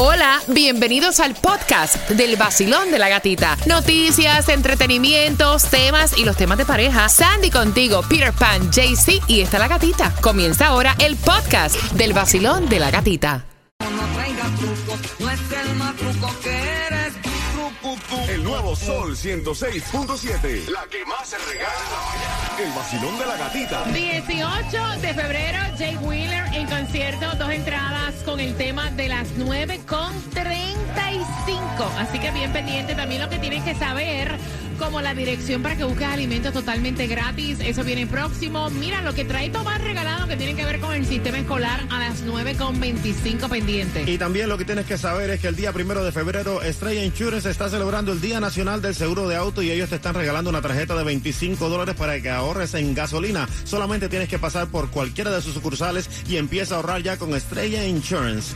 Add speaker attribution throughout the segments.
Speaker 1: Hola, bienvenidos al podcast del vacilón de la gatita. Noticias, entretenimientos, temas y los temas de pareja. Sandy contigo, Peter Pan, JC y está la gatita. Comienza ahora el podcast del vacilón de la gatita.
Speaker 2: El.
Speaker 3: El nuevo Sol 106.7. La que más se regala. El vacilón de la gatita.
Speaker 1: 18 de febrero, Jay Wheeler en concierto, dos entradas con el tema de las 9 con 35. Así que bien pendiente también lo que tienes que saber, como la dirección para que busques alimentos totalmente gratis. Eso viene próximo. Mira lo que trae Tomás regalado que tiene que ver con el sistema escolar a las 9 con 25 pendientes.
Speaker 4: Y también lo que tienes que saber es que el día primero de febrero Estrella Insurance está celebrando el Día Nacional del Seguro de Auto y ellos te están regalando una tarjeta de 25 dólares para que ahorres en gasolina. Solamente tienes que pasar por cualquiera de sus sucursales y empieza a ahorrar ya con Estrella Insurance.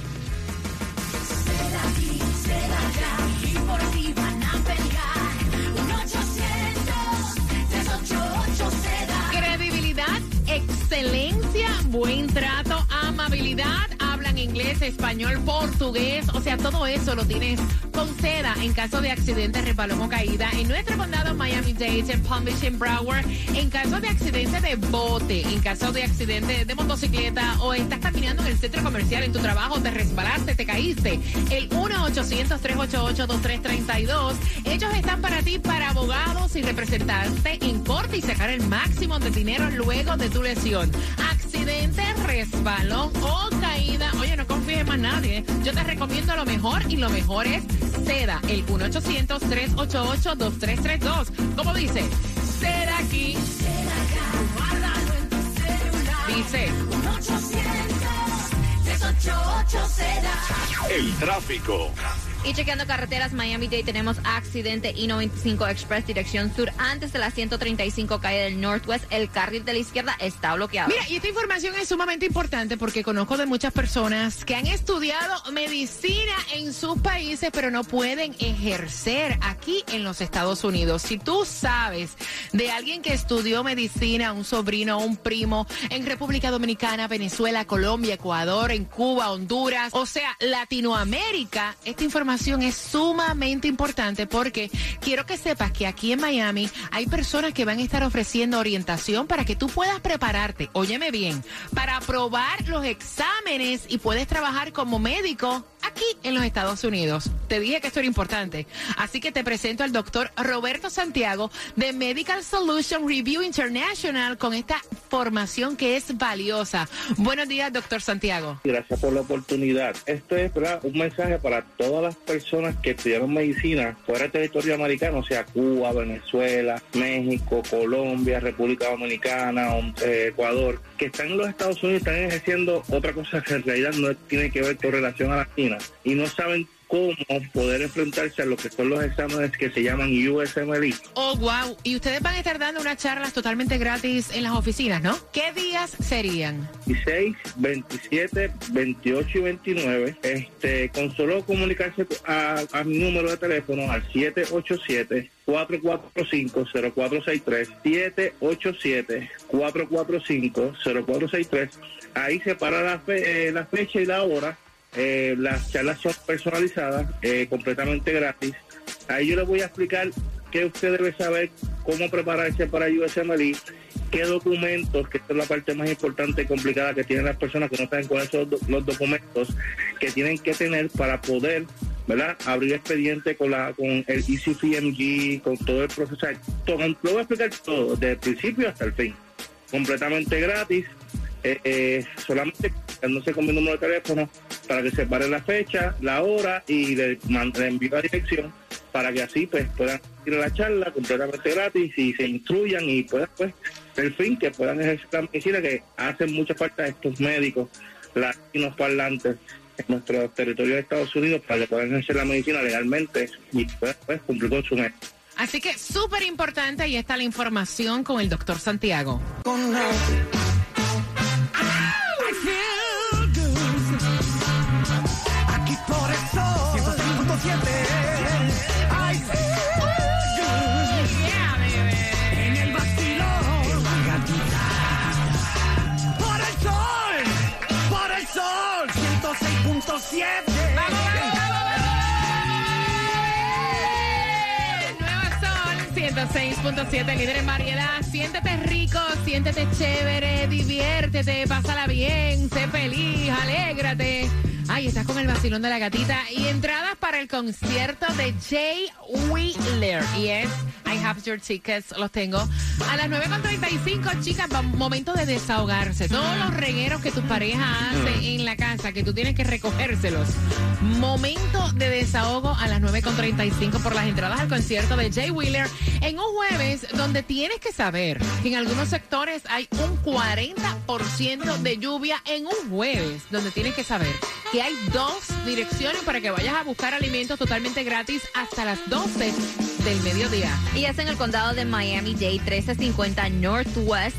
Speaker 1: Español, portugués. O sea, todo eso lo tienes con seda en caso de accidente, resbalón o caída. En nuestro condado Miami-Dade, en Palm Beach, en Broward. En caso de accidente de bote, en caso de accidente de motocicleta o estás caminando en el centro comercial, en tu trabajo, te resbalaste, te caíste. El 1-800-388-2332. Ellos están para ti, para abogados y representarte en corte y sacar el máximo de dinero luego de tu lesión. Accidente, resbalón o Oye, no confíes en más nadie. Yo te recomiendo lo mejor y lo mejor es Seda, el 1-800-388-2332. ¿Cómo dice? Seda aquí. Guárdalo en tu celular. Dice.
Speaker 3: El tráfico.
Speaker 5: Y chequeando carreteras Miami-Dade tenemos accidente I-95 Express dirección sur antes de la 135 calle del Northwest. El carril de la izquierda está bloqueado.
Speaker 1: Mira, y esta información es sumamente importante porque conozco de muchas personas que han estudiado medicina en sus países, pero no pueden ejercer aquí en los Estados Unidos. Si tú sabes de alguien que estudió medicina, un sobrino, un primo, en República Dominicana, Venezuela, Colombia, Ecuador, en Cuba, Honduras, o sea, Latinoamérica, esta información es sumamente importante porque quiero que sepas que aquí en Miami hay personas que van a estar ofreciendo orientación para que tú puedas prepararte, óyeme bien, para aprobar los exámenes y puedes trabajar como médico aquí en los Estados Unidos. Te dije que esto era importante. Así que te presento al doctor Roberto Santiago de Medical Solution Review International con esta formación que es valiosa. Buenos días, doctor Santiago.
Speaker 6: Gracias por la oportunidad. Esto es ¿verdad? un mensaje para todas las personas que estudiaron medicina fuera del territorio americano, sea, Cuba, Venezuela, México, Colombia, República Dominicana, eh, Ecuador, que están en los Estados Unidos y están ejerciendo otra cosa que en realidad no tiene que ver con relación a la China y no saben cómo poder enfrentarse a lo que son los exámenes que se llaman USMLE.
Speaker 1: Oh, wow. Y ustedes van a estar dando unas charlas totalmente gratis en las oficinas, ¿no? ¿Qué días serían?
Speaker 6: 16, 27, 28 y 29. Este, con solo comunicarse a, a mi número de teléfono al 787 445-0463, 787-445-0463. Ahí se para la, fe- eh, la fecha y la hora. Eh, las charlas son personalizadas, eh, completamente gratis. Ahí yo les voy a explicar qué usted debe saber, cómo prepararse para USMLE, qué documentos, que esta es la parte más importante y complicada que tienen las personas que no saben cuáles son los do- los documentos que tienen que tener para poder ¿verdad? Abrir expediente con la con el ECPMG, con todo el proceso. Lo voy a explicar todo, desde el principio hasta el fin. Completamente gratis. Eh, eh, solamente no con mi número de teléfono para que separe la fecha, la hora y le, le envío la dirección para que así pues puedan ir a la charla completamente gratis y se instruyan y puedan pues el fin que puedan ejercer la medicina que hacen mucha falta estos médicos latinos parlantes en nuestro territorio de Estados Unidos para que puedan ejercer la medicina legalmente y puedan pues, cumplir con su meta.
Speaker 1: Así que súper importante, ahí está la información con el doctor Santiago.
Speaker 2: Con 106.7,
Speaker 1: líder en. Siéntete rico, siéntete chévere, diviértete, pásala bien, sé feliz, alégrate. Ay, estás con el vacilón de la gatita y entradas para el concierto de Jay Wheeler. Y es I Have Your Tickets, los tengo. A las 9.35, chicas, momento de desahogarse. Todos los regueros que tu pareja hace en la casa, que tú tienes que recogérselos. Momento de desahogo a las 9.35 por las entradas al concierto de Jay Wheeler en un jueves donde tienes que saber que en algunos sectores hay un 40% de lluvia en un jueves, donde tienes que saber que hay dos direcciones para que vayas a buscar alimentos totalmente gratis hasta las 12 del mediodía.
Speaker 5: Y es en el condado de Miami-Dade, 1350 Northwest.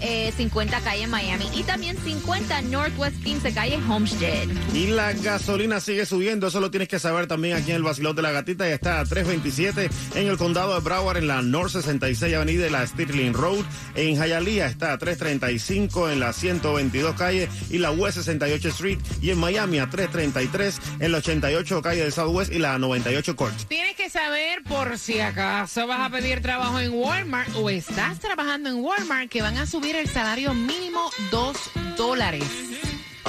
Speaker 5: Eh, 50 calle Miami y también 50 Northwest 15 calle Homestead.
Speaker 4: Y la gasolina sigue subiendo, eso lo tienes que saber también aquí en el Basilón de la Gatita. Y está a 3.27 en el condado de Broward, en la North 66 Avenida y la Stirling Road. En Hialeah está a 3.35 en la 122 calle y la West 68 Street. Y en Miami a 3.33 en la 88 calle del Southwest y la 98 Court.
Speaker 1: Tienes que saber por si acaso vas a pedir trabajo en Walmart o estás trabajando en Walmart que van a subir el salario mínimo dos dólares.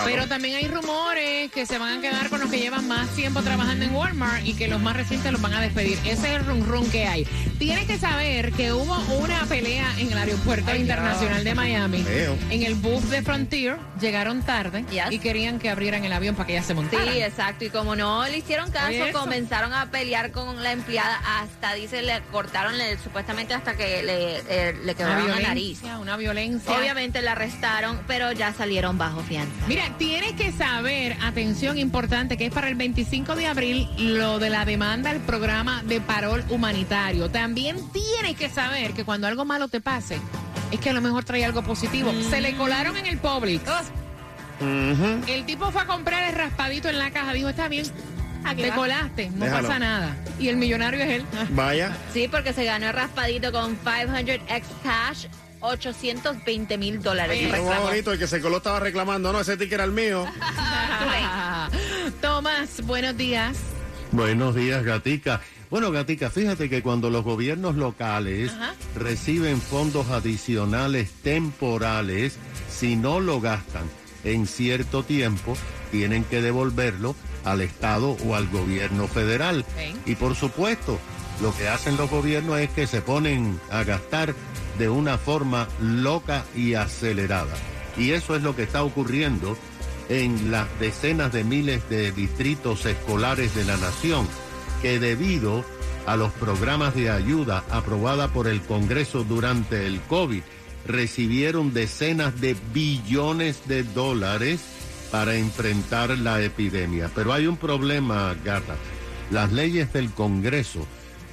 Speaker 1: Pero también hay rumores que se van a quedar con los que llevan más tiempo trabajando en Walmart y que los más recientes los van a despedir. Ese es el rum rum que hay. Tienes que saber que hubo una pelea en el aeropuerto internacional de Miami. En el bus de Frontier llegaron tarde
Speaker 5: Yes.
Speaker 1: y querían que abrieran el avión para que ella se
Speaker 5: Sí,
Speaker 1: montara.
Speaker 5: exacto. Y como no le hicieron caso, comenzaron a pelear con la empleada hasta, dice, le cortaron le- supuestamente hasta que le, eh, le
Speaker 1: Una
Speaker 5: quebraron la nariz.
Speaker 1: una violencia.
Speaker 5: Obviamente la arrestaron, pero ya salieron bajo fianza.
Speaker 1: Mira, tienes que saber, atención importante, que es para el 25 de abril lo de la demanda al programa de parol humanitario. También tienes que saber que cuando algo malo te pase, es que a lo mejor trae algo positivo. Se le colaron en el Publix.
Speaker 4: Ujú.
Speaker 1: El tipo fue a comprar el raspadito en la caja. Dijo, está bien, te colaste, no
Speaker 4: Déjalo.
Speaker 1: pasa nada. Y el millonario es él.
Speaker 4: Vaya.
Speaker 5: Sí, porque se ganó el raspadito con 500 X cash, 820 mil dólares.
Speaker 4: Bonito, el que se coló estaba reclamando. No, ese ticket era el mío.
Speaker 1: Tomás, buenos días.
Speaker 7: Buenos días, Gatica. Bueno, Gatica, fíjate que cuando los gobiernos locales
Speaker 1: Ajá.
Speaker 7: reciben fondos adicionales temporales, si no lo gastan en cierto tiempo, tienen que devolverlo al Estado o al gobierno federal. Y por supuesto, lo que hacen los gobiernos es que se ponen a gastar de una forma loca y acelerada. Y eso es lo que está ocurriendo en las decenas de miles de distritos escolares de la nación, que debido a los programas de ayuda aprobada por el Congreso durante el COVID, recibieron decenas de billones de dólares para enfrentar la epidemia. Pero hay un problema, Gata. Las leyes del Congreso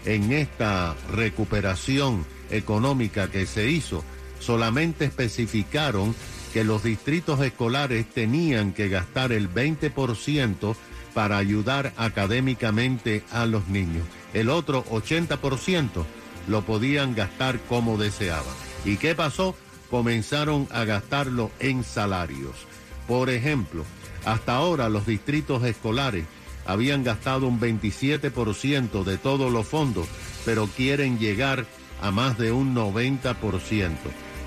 Speaker 7: en esta recuperación económica que se hizo solamente especificaron que los distritos escolares tenían que gastar el 20% para ayudar académicamente a los niños. El otro 80% lo podían gastar como deseaban. ¿Y qué pasó? Comenzaron a gastarlo en salarios. Por ejemplo, hasta ahora los distritos escolares habían gastado un 27% de todos los fondos, pero quieren llegar a más de un 90%.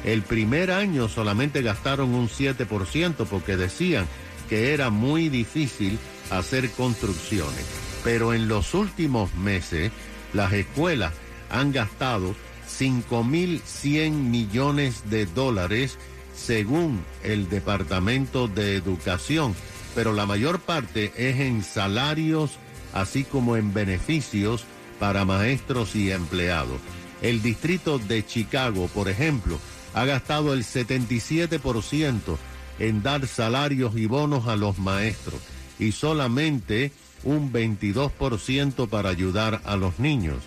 Speaker 7: El primer año solamente gastaron un 7% porque decían que era muy difícil hacer construcciones. Pero en los últimos meses las escuelas han gastado 5.100 millones de dólares según el Departamento de Educación, pero la mayor parte es en salarios así como en beneficios para maestros y empleados. El distrito de Chicago, por ejemplo, ha gastado el 77% en dar salarios y bonos a los maestros y solamente un 22% para ayudar a los niños.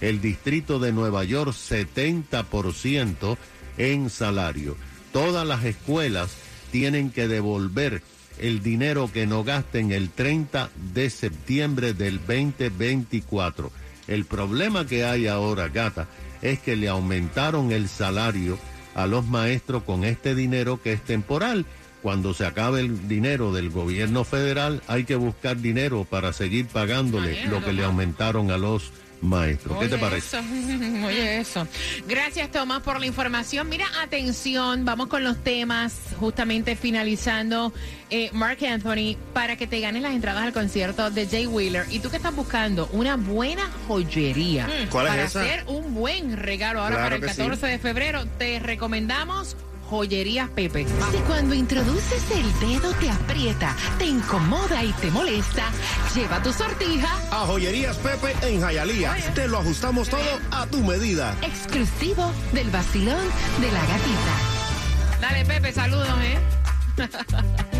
Speaker 7: El distrito de Nueva York 70% en salario. Todas las escuelas tienen que devolver el dinero que no gasten el 30 de septiembre del 2024. El problema que hay ahora, gata, es que le aumentaron el salario a los maestros con este dinero que es temporal. Cuando se acabe el dinero del gobierno federal, hay que buscar dinero para seguir pagándole lo que le aumentaron a los maestro. ¿Qué te parece?
Speaker 2: eso, Oye, eso. Gracias, Tomás, por la información. Mira, atención, vamos con los temas, justamente finalizando. Eh, Mark Anthony, para que te ganes las entradas al concierto de Jay Wheeler. Y tú que estás buscando una buena joyería
Speaker 4: ¿Cuál es
Speaker 2: para
Speaker 4: esa?
Speaker 2: hacer un buen regalo ahora
Speaker 4: Claro
Speaker 2: para el
Speaker 4: que sí.
Speaker 2: 14 de febrero, te recomendamos Joyerías Pepe.
Speaker 1: Si cuando introduces el dedo te aprieta, te incomoda y te molesta, lleva tu sortija
Speaker 4: A Joyerías Pepe en Jayalía. Te lo ajustamos todo a tu medida.
Speaker 1: exclusivo del vacilón de la gatita.
Speaker 2: Dale, Pepe, saludos, ¿eh?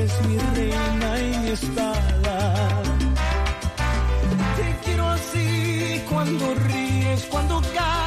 Speaker 8: eres mi reina y mi espada. Te quiero así cuando ríes, cuando callas,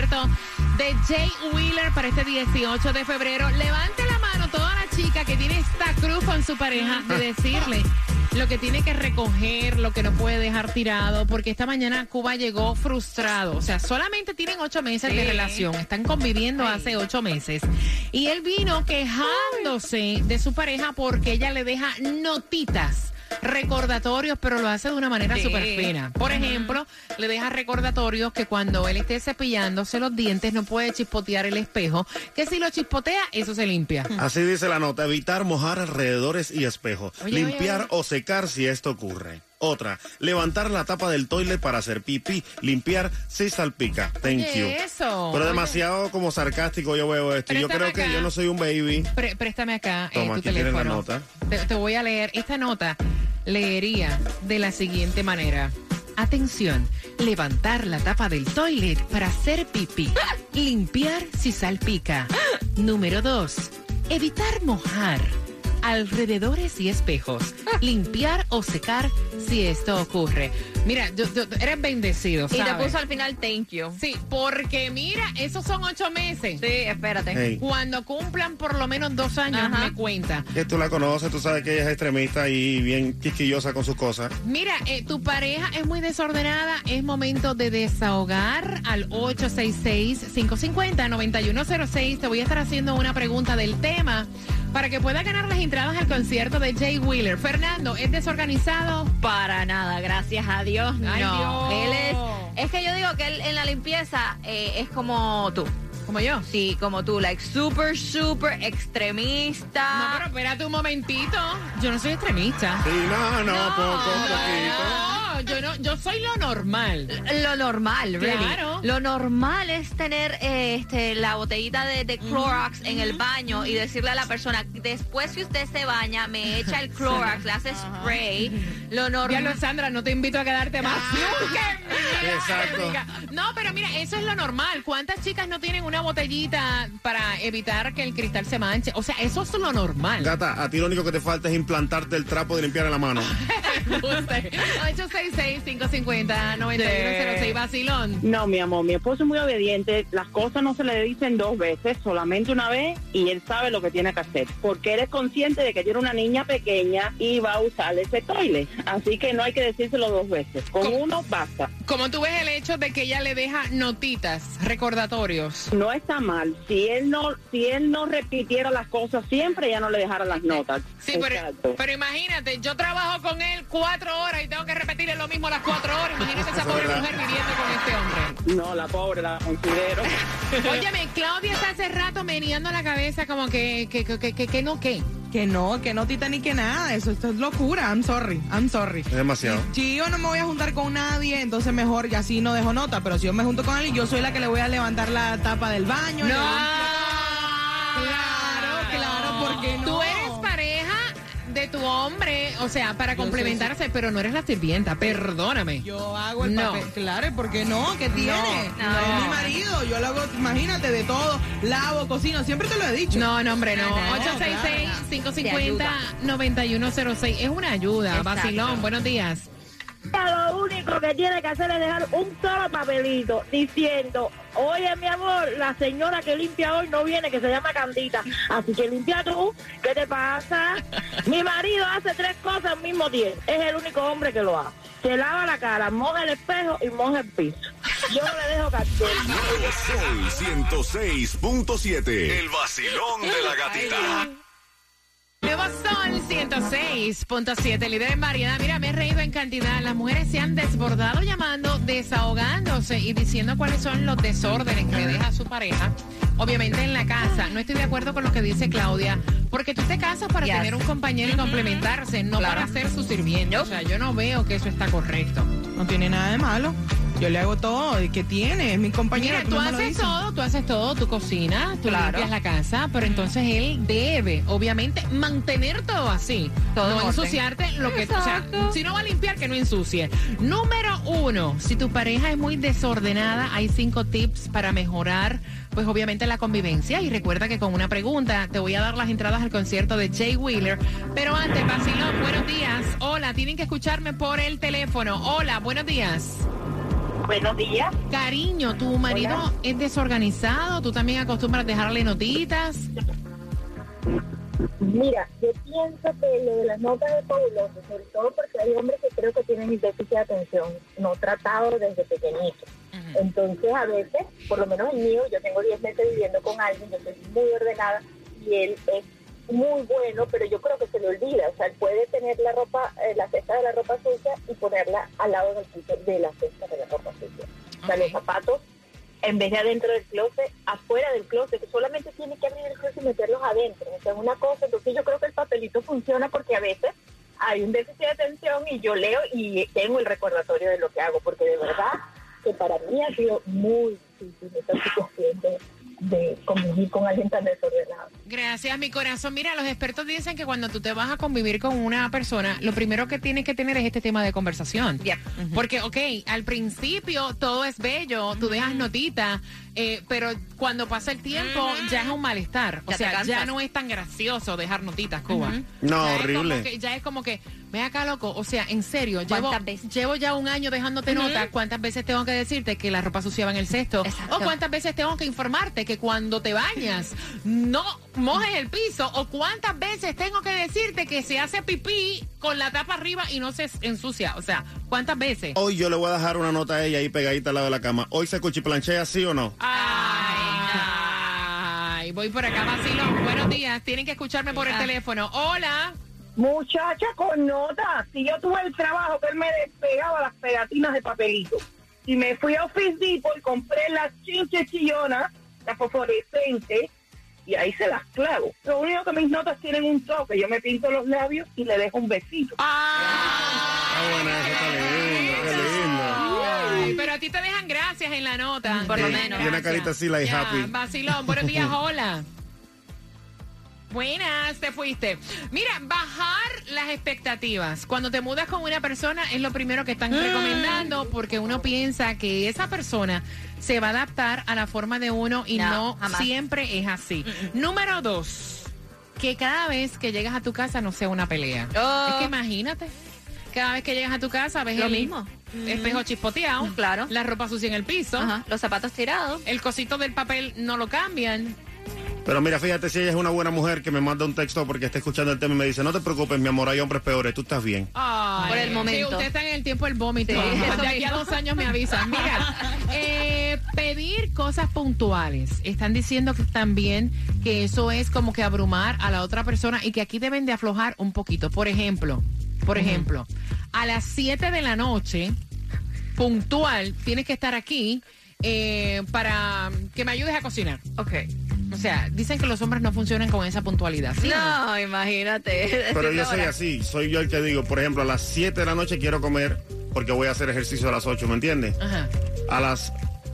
Speaker 1: concierto de Jay Wheeler para este 18 de febrero. Levante la mano toda la chica que tiene esta cruz con su pareja de decirle lo que tiene que recoger, lo que no puede dejar tirado, porque esta mañana Cuba llegó frustrado. O sea, solamente tienen ocho meses de relación, están conviviendo hace ocho meses. Y él vino quejándose de su pareja porque ella le deja notitas. Recordatorios, pero lo hace de una manera súper fina. Por ejemplo, le deja recordatorios que cuando él esté cepillándose los dientes no puede chispotear el espejo, que si lo chispotea, eso se limpia.
Speaker 4: Así dice la nota, evitar mojar alrededores y espejos,
Speaker 1: Oye,
Speaker 4: limpiar
Speaker 1: oye,
Speaker 4: o secar si esto ocurre. Otra, levantar la tapa del toilet para hacer pipí, limpiar si salpica. Thank you.
Speaker 1: eso.
Speaker 4: Pero demasiado como sarcástico yo veo esto. Yo creo que yo no soy un baby.
Speaker 1: Pre- préstame acá eh,
Speaker 4: Toma,
Speaker 1: tu
Speaker 4: aquí la nota.
Speaker 1: Te, te voy a leer. Esta nota leería de la siguiente manera. Atención, levantar la tapa del toilet para hacer pipí. Limpiar si salpica. Número 2. Evitar mojar alrededores y espejos. Limpiar o secar si esto ocurre. Mira, yo, yo- eres bendecido,
Speaker 5: Y te puso al final thank you.
Speaker 1: Sí, porque mira, esos son ocho meses.
Speaker 5: Sí, espérate.
Speaker 4: Hey.
Speaker 1: Cuando cumplan por lo menos dos años,
Speaker 5: Ajá.
Speaker 1: me cuenta.
Speaker 4: Que tú la conoces, tú sabes que ella es extremista y bien quisquillosa con sus cosas.
Speaker 1: Mira, eh, tu pareja es muy desordenada, es momento de desahogar al 866-550-9106. Te voy a estar haciendo una pregunta del tema para que pueda ganar las entradas al concierto de Jay Wheeler. Fernando, ¿es desorganizado?
Speaker 5: Para nada, gracias a Dios.
Speaker 1: Ay,
Speaker 5: no,
Speaker 1: Dios.
Speaker 5: él es. Es que yo digo que él en la limpieza eh, es como tú.
Speaker 1: Como yo.
Speaker 5: Sí, como tú, like super, super
Speaker 1: No,
Speaker 5: extremista.
Speaker 1: pero espérate un momentito. Yo no soy extremista.
Speaker 4: Sí, no, no, poco, poquito.
Speaker 1: No, yo no, yo soy lo normal.
Speaker 5: Lo normal, really.
Speaker 1: Claro.
Speaker 5: Lo normal es tener eh, este, la botellita de, de Clorox en el baño y decirle a la persona, después que usted se baña, me echa el Clorox, le hace spray. Lo
Speaker 1: Diablo,
Speaker 5: normal.
Speaker 1: Sandra, no te invito a quedarte más nunca en mi vida,
Speaker 4: Exacto.
Speaker 1: No, pero mira, eso es lo normal. ¿Cuántas chicas no tienen una botellita para evitar que el cristal se manche? O sea, eso es lo normal.
Speaker 4: Gata, a ti lo único que te falta es implantarte el trapo de limpiar en la mano.
Speaker 1: 866-550-9106, vacilón.
Speaker 9: No, mi amor, mi esposo es muy obediente. Las cosas no se le dicen dos veces, solamente una vez y él sabe lo que tiene que hacer. Porque él es consciente de que tiene una niña pequeña y va a usar ese toile. Así que no hay que decírselo dos veces. Con
Speaker 1: ¿Cómo?
Speaker 9: uno basta.
Speaker 1: Como tú ves el hecho de que ella le deja notitas, recordatorios.
Speaker 9: No está mal. Si él no, si él no repitiera las cosas siempre, ya no le dejara las notas.
Speaker 1: Sí, pero,
Speaker 9: Exacto.
Speaker 1: pero imagínate, yo trabajo con él cuatro horas y tengo que repetirle lo mismo las cuatro horas. Imagínate esa pobre mujer viviendo con este hombre.
Speaker 9: No, la pobre la considero.
Speaker 1: Óyeme, Claudia está hace rato meneando la cabeza como que, que, que, que, que, que no, que.
Speaker 10: Que no, que no tita ni que nada. Eso, esto es locura. I'm sorry. I'm sorry.
Speaker 4: Es demasiado.
Speaker 10: Si yo no me voy a juntar con nadie, entonces mejor y así no dejo nota. Pero si yo me junto con alguien, yo soy la que le voy a levantar la tapa del baño. le limpio- Claro, claro, ¿por qué no?
Speaker 1: Tú eres de tu hombre, o sea, para complementarse, pero no eres la sirvienta, perdóname.
Speaker 10: Yo hago el
Speaker 1: No.
Speaker 10: papel. Claro, ¿y ¿por qué no? ¿Qué tiene?
Speaker 5: no.
Speaker 10: Es mi marido. Yo lo hago, imagínate, de todo. Lavo, cocino. Siempre te lo he dicho.
Speaker 1: No, no, hombre, no.
Speaker 5: No,
Speaker 1: 866-550-9106. Es una ayuda.
Speaker 5: Exacto.
Speaker 1: Vacilón, buenos días.
Speaker 9: Lo único que tiene que hacer es dejar un solo papelito diciendo, oye mi amor, la señora que limpia hoy no viene, que se llama Candita. Así que limpia tú, ¿qué te pasa? Mi marido hace tres cosas al mismo tiempo. Es el único hombre que lo hace. Se lava la cara, moja el espejo y moja el piso. Yo le dejo cartel.
Speaker 3: Nuevo Sol 106.7. El vacilón de la gatita.
Speaker 1: Nuevo Sol 106.7, líder en variedad. Mira, me he reído en cantidad. Las mujeres se han desbordado llamando, desahogándose y diciendo cuáles son los desórdenes que le deja su pareja. Obviamente en la casa. No estoy de acuerdo con lo que dice Claudia, porque tú te casas para
Speaker 5: Yes.
Speaker 1: tener un compañero y complementarse, no
Speaker 5: Claro.
Speaker 1: para ser su sirviente. O sea, yo no veo que eso está correcto.
Speaker 10: No tiene nada de malo. Yo le hago todo. ¿Qué tiene? Es mi compañero.
Speaker 1: Mira, tú haces todo, tú haces todo, tú cocinas, tú
Speaker 5: Claro.
Speaker 1: limpias la casa, pero entonces él debe, obviamente, mantener todo así.
Speaker 5: Todo en
Speaker 1: no
Speaker 5: orden.
Speaker 1: ensuciarte lo que, o sea,
Speaker 5: Exacto.
Speaker 1: si no va a limpiar, que no ensucie. Número uno, si tu pareja es muy desordenada, hay cinco tips para mejorar, pues obviamente la convivencia. Y recuerda que con una pregunta te voy a dar las entradas al concierto de Jay Wheeler. Pero antes, Basilón, buenos días. Hola, tienen que escucharme por el teléfono. Hola, buenos días.
Speaker 9: Buenos días.
Speaker 1: Cariño, ¿tu marido es desorganizado? ¿Tú también acostumbras dejarle notitas?
Speaker 9: Mira, yo pienso que lo de las notas es fabuloso, sobre todo porque hay hombres que creo que tienen déficit de atención, no tratado desde pequeñito. Entonces, a veces, por lo menos el mío, yo tengo 10 meses viviendo con alguien, yo soy muy ordenada y él es muy bueno, pero yo creo que se le olvida. O sea, él puede tener la ropa, eh, la cesta de la ropa sucia y ponerla al lado del piso de la cesta de la ropa sucia. O sea, los zapatos en vez de adentro del closet, afuera del closet, que solamente tiene que abrir el closet y meterlos adentro. O sea, es una cosa. Entonces yo creo que el papelito funciona porque a veces hay un déficit de atención y yo leo y tengo el recordatorio de lo que hago, porque de verdad que para mí ha sido muy difícil de, convivir con alguien tan desordenado.
Speaker 1: Gracias, mi corazón. Mira, los expertos dicen que cuando tú te vas a convivir con una persona, lo primero que tienes que tener es este tema de conversación. Porque, ok, al principio todo es bello, tú dejas notitas, eh, pero cuando pasa el tiempo ya es un malestar. O
Speaker 5: Ya
Speaker 1: sea, ya no es tan gracioso dejar notitas, Cuba.
Speaker 4: No,
Speaker 1: Ya
Speaker 4: horrible.
Speaker 1: que- ya es como que, ve acá, loco. O sea, en serio, llevo, llevo ya un año dejándote notas. ¿Cuántas veces tengo que decirte que la ropa sucia va en el cesto?
Speaker 5: Exacto.
Speaker 1: O cuántas veces tengo que informarte que cuando te bañas no mojes el piso. O cuántas veces tengo que decirte que se hace pipí con la tapa arriba y no se ensucia. O sea, ¿cuántas veces?
Speaker 4: Hoy yo le voy a dejar una nota a ella ahí pegadita al lado de la cama. ¿Hoy se cuchiplanchea sí o no?
Speaker 1: Ay, voy por acá, vacilón. Buenos días. Tienen que escucharme por el teléfono. Hola.
Speaker 9: Muchacha con nota, si yo tuve el trabajo que él me despegaba las pegatinas de papelito y me fui a Office Depot y compré las chinches chillonas, las fosforescentes, y ahí se las clavo. Lo único que mis notas tienen un toque, yo me pinto los labios y le dejo un besito.
Speaker 4: Ah, bueno, eso está lindo, qué lindo.
Speaker 1: Ay, pero a ti te dejan gracias en la nota.
Speaker 5: Por lo
Speaker 4: Sí,
Speaker 5: menos.
Speaker 4: Tiene una carita así, like
Speaker 1: Ya,
Speaker 4: happy.
Speaker 1: Vacilón, buenos días, hola. Buenas, te fuiste. Mira, bajar las expectativas. Cuando te mudas con una persona es lo primero que están recomendando porque uno piensa que esa persona se va a adaptar a la forma de uno y no,
Speaker 5: No, jamás.
Speaker 1: siempre es así. Número dos, que cada vez que llegas a tu casa no sea una pelea.
Speaker 5: Oh.
Speaker 1: Es que imagínate, cada vez que llegas a tu casa ves
Speaker 5: Lo
Speaker 1: el
Speaker 5: mismo.
Speaker 1: espejo chispoteado,
Speaker 5: Claro.
Speaker 1: la ropa sucia en el piso,
Speaker 5: Ajá, Los zapatos tirados.
Speaker 1: el cosito del papel no lo cambian.
Speaker 4: Pero mira, fíjate, si ella es una buena mujer que me manda un texto porque está escuchando el tema y me dice, no te preocupes, mi amor, hay hombres peores, tú estás bien.
Speaker 1: Ay,
Speaker 5: Por el momento.
Speaker 1: Sí, usted está en el tiempo del vómito.
Speaker 5: Sí,
Speaker 1: de aquí a dos años me avisan. Mira, eh, pedir cosas puntuales. Están diciendo que también que eso es como que abrumar a la otra persona y que aquí deben de aflojar un poquito. Por ejemplo, por ejemplo, a las 7 de la noche, puntual, tienes que estar aquí eh, para que me ayudes a cocinar.
Speaker 5: Ok.
Speaker 1: O sea, dicen que los hombres no funcionan con esa puntualidad. ¿sí o no?
Speaker 5: Imagínate.
Speaker 4: Pero yo soy así, soy yo el que digo, por ejemplo, a las 7 de la noche quiero comer porque voy a hacer ejercicio a las 8, ¿me entiendes?
Speaker 1: Ajá.
Speaker 4: A las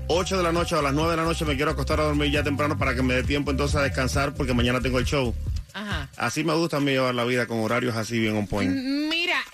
Speaker 4: 8 de la noche o a las 9 de la noche me quiero acostar a dormir ya temprano para que me dé tiempo entonces a descansar porque mañana tengo el show.
Speaker 1: Ajá.
Speaker 4: Así me gusta a mí llevar la vida con horarios así bien on point.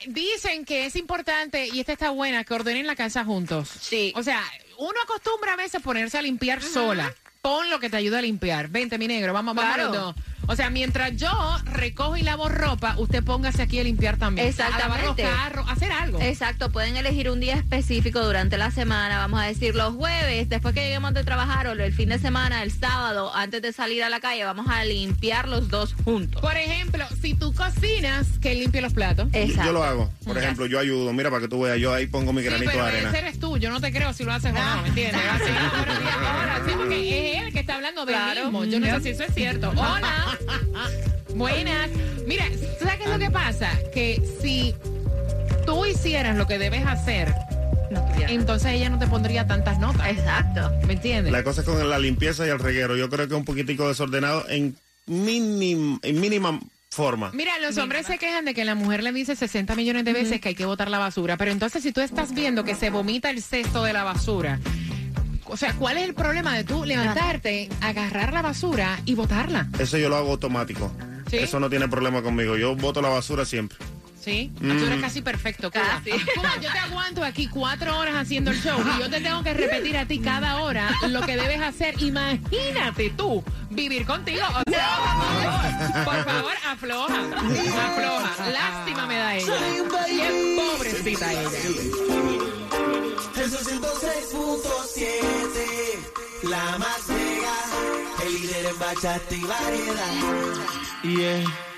Speaker 1: Mira, dicen que es importante, y esta está buena, que ordenen la casa juntos.
Speaker 5: Sí.
Speaker 1: O sea, uno acostumbra a veces ponerse a limpiar sola. Pon lo que te ayuda a limpiar. Vente, mi negro, vamos, vamos
Speaker 5: Claro.
Speaker 1: los dos. O sea, mientras yo recojo y lavo ropa, usted póngase aquí a limpiar también.
Speaker 5: Exactamente.
Speaker 1: A lavar los carros, a hacer algo.
Speaker 5: Exacto, pueden elegir un día específico durante la semana, vamos a decir los jueves, después que lleguemos de trabajar o el fin de semana, el sábado, antes de salir a la calle, vamos a limpiar los dos juntos.
Speaker 1: Por ejemplo, si tú cocinas, que limpie los platos.
Speaker 5: Exacto.
Speaker 4: Yo lo hago. Por ejemplo, yo ayudo. Mira, para que tú veas, yo ahí pongo mi
Speaker 1: Sí,
Speaker 4: granito
Speaker 1: pero
Speaker 4: de arena.
Speaker 1: ese eres tú, yo no te creo si lo haces o no, ¿me entiendes? Así, hola, sí, porque es él que está hablando de
Speaker 5: Claro.
Speaker 1: mismo. Yo no sé si eso es cierto. Hola. Buenas. Mira, ¿tú sabes qué es lo que pasa? Que si tú hicieras lo que debes hacer,
Speaker 5: No
Speaker 1: entonces ella no te pondría tantas notas.
Speaker 5: Exacto.
Speaker 1: ¿Me entiendes?
Speaker 4: La cosa es con la limpieza y el reguero. Yo creo que es un poquitico desordenado en, mínim, en mínima forma.
Speaker 1: Mira, los hombres se quejan de que la mujer le dice 60 millones de veces que hay que botar la basura, pero entonces si tú estás viendo que se vomita el cesto de la basura, o sea, ¿cuál es el problema de tú levantarte, agarrar la basura y botarla?
Speaker 4: Eso yo lo hago automático.
Speaker 1: ¿Sí?
Speaker 4: Eso no tiene problema conmigo. Yo boto la basura siempre.
Speaker 1: Sí,
Speaker 4: Mm.
Speaker 1: tú eres casi perfecto, Cuba. Cuba, yo te aguanto aquí cuatro horas haciendo el show y yo te tengo que repetir a ti cada hora lo que debes hacer. Imagínate tú vivir contigo. O sea, por favor, afloja, afloja. Lástima me da ella. Qué pobrecita ella.
Speaker 2: El 106.7, la más mega, el líder en bachata y variedad. Yeah.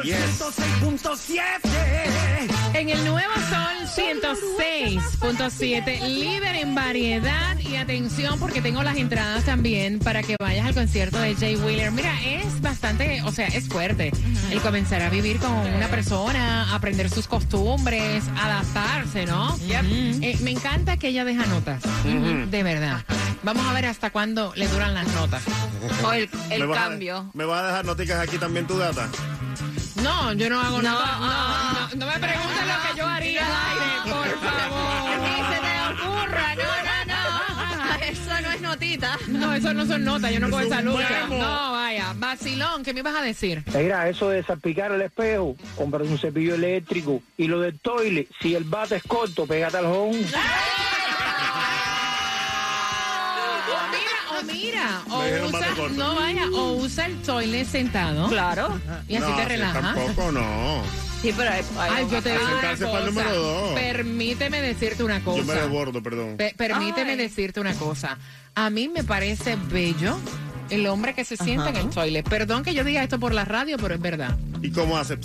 Speaker 2: Sol,
Speaker 4: Yes.
Speaker 2: 106.7.
Speaker 1: En el nuevo Sol 106.7, líder en variedad y atención porque tengo las entradas también para que vayas al concierto de Jay Wheeler. Mira, es bastante, o sea, es fuerte el comenzar a vivir con una persona, aprender sus costumbres, adaptarse, ¿no? Eh, me encanta que ella deja notas, de verdad. Vamos a ver hasta cuándo le duran las notas.
Speaker 5: O el, el
Speaker 4: ¿Me vas a-
Speaker 5: cambio.
Speaker 4: ¿Me vas a dejar noticas aquí también tu gata?
Speaker 1: No, yo no hago
Speaker 5: No,
Speaker 1: nada. No,
Speaker 5: ah.
Speaker 1: no, no me preguntes lo que yo haría al aire, por
Speaker 5: Ni
Speaker 1: favor.
Speaker 5: se te ocurra, no, no, no. Eso no es notita.
Speaker 1: No, eso no son notas, yo no cojo
Speaker 4: Es
Speaker 1: esa
Speaker 4: memo.
Speaker 1: No, vaya. Vacilón, ¿qué me ibas a decir?
Speaker 11: Mira, eso de salpicar el espejo, compras un cepillo eléctrico y lo del toile, si el bate es corto, pégate al home.
Speaker 1: O o usa, no vaya, o usa el toilet sentado.
Speaker 5: Claro.
Speaker 1: Y así
Speaker 4: no,
Speaker 1: te relajas.
Speaker 4: Tampoco no.
Speaker 5: Sí, pero hay, hay-
Speaker 1: Ay, yo te digo una
Speaker 4: sentarse para el
Speaker 1: cosa.
Speaker 4: número dos.
Speaker 1: Permíteme decirte una cosa.
Speaker 4: Yo me desbordo, perdón.
Speaker 1: Pe- permíteme
Speaker 5: Ay.
Speaker 1: decirte una cosa. A mí me parece bello el hombre que se sienta en el toilet. Perdón que yo diga esto por la radio, pero es verdad.
Speaker 4: ¿Y cómo hace?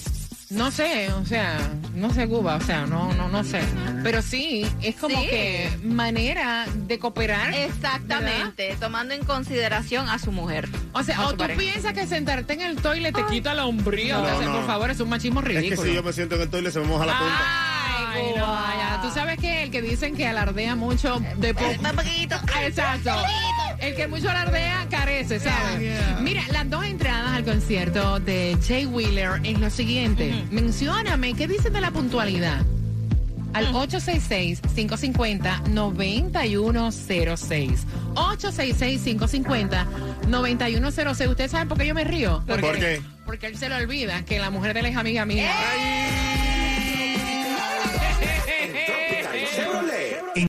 Speaker 1: No sé, o sea, no sé, Cuba, o sea, no, no, no sé. Pero sí, es como
Speaker 5: Sí.
Speaker 1: que manera de cooperar.
Speaker 5: Exactamente, tomando en consideración a su mujer.
Speaker 1: O sea, o tú
Speaker 5: pareja.
Speaker 1: piensas que sentarte en el toilet te quita la hombría.
Speaker 4: No,
Speaker 1: o sea,
Speaker 4: no.
Speaker 1: por favor, es un machismo
Speaker 4: Es que
Speaker 1: ridículo.
Speaker 4: si yo me siento en el toile se me moja la punta.
Speaker 1: Ay, no, vaya. Tú sabes que el que dicen que alardea mucho de poco.
Speaker 5: poquito.
Speaker 1: Exacto. El que mucho alardea carece, ¿sabes? Mira, las dos entradas al concierto de Jay Wheeler es lo siguiente. Mencióname, ¿qué dicen de la puntualidad? Al 866-550-9106. 866-550-9106. ¿Ustedes saben por qué yo me río?
Speaker 4: ¿Por qué?
Speaker 1: Porque él se le olvida que la mujer de él es amiga mía.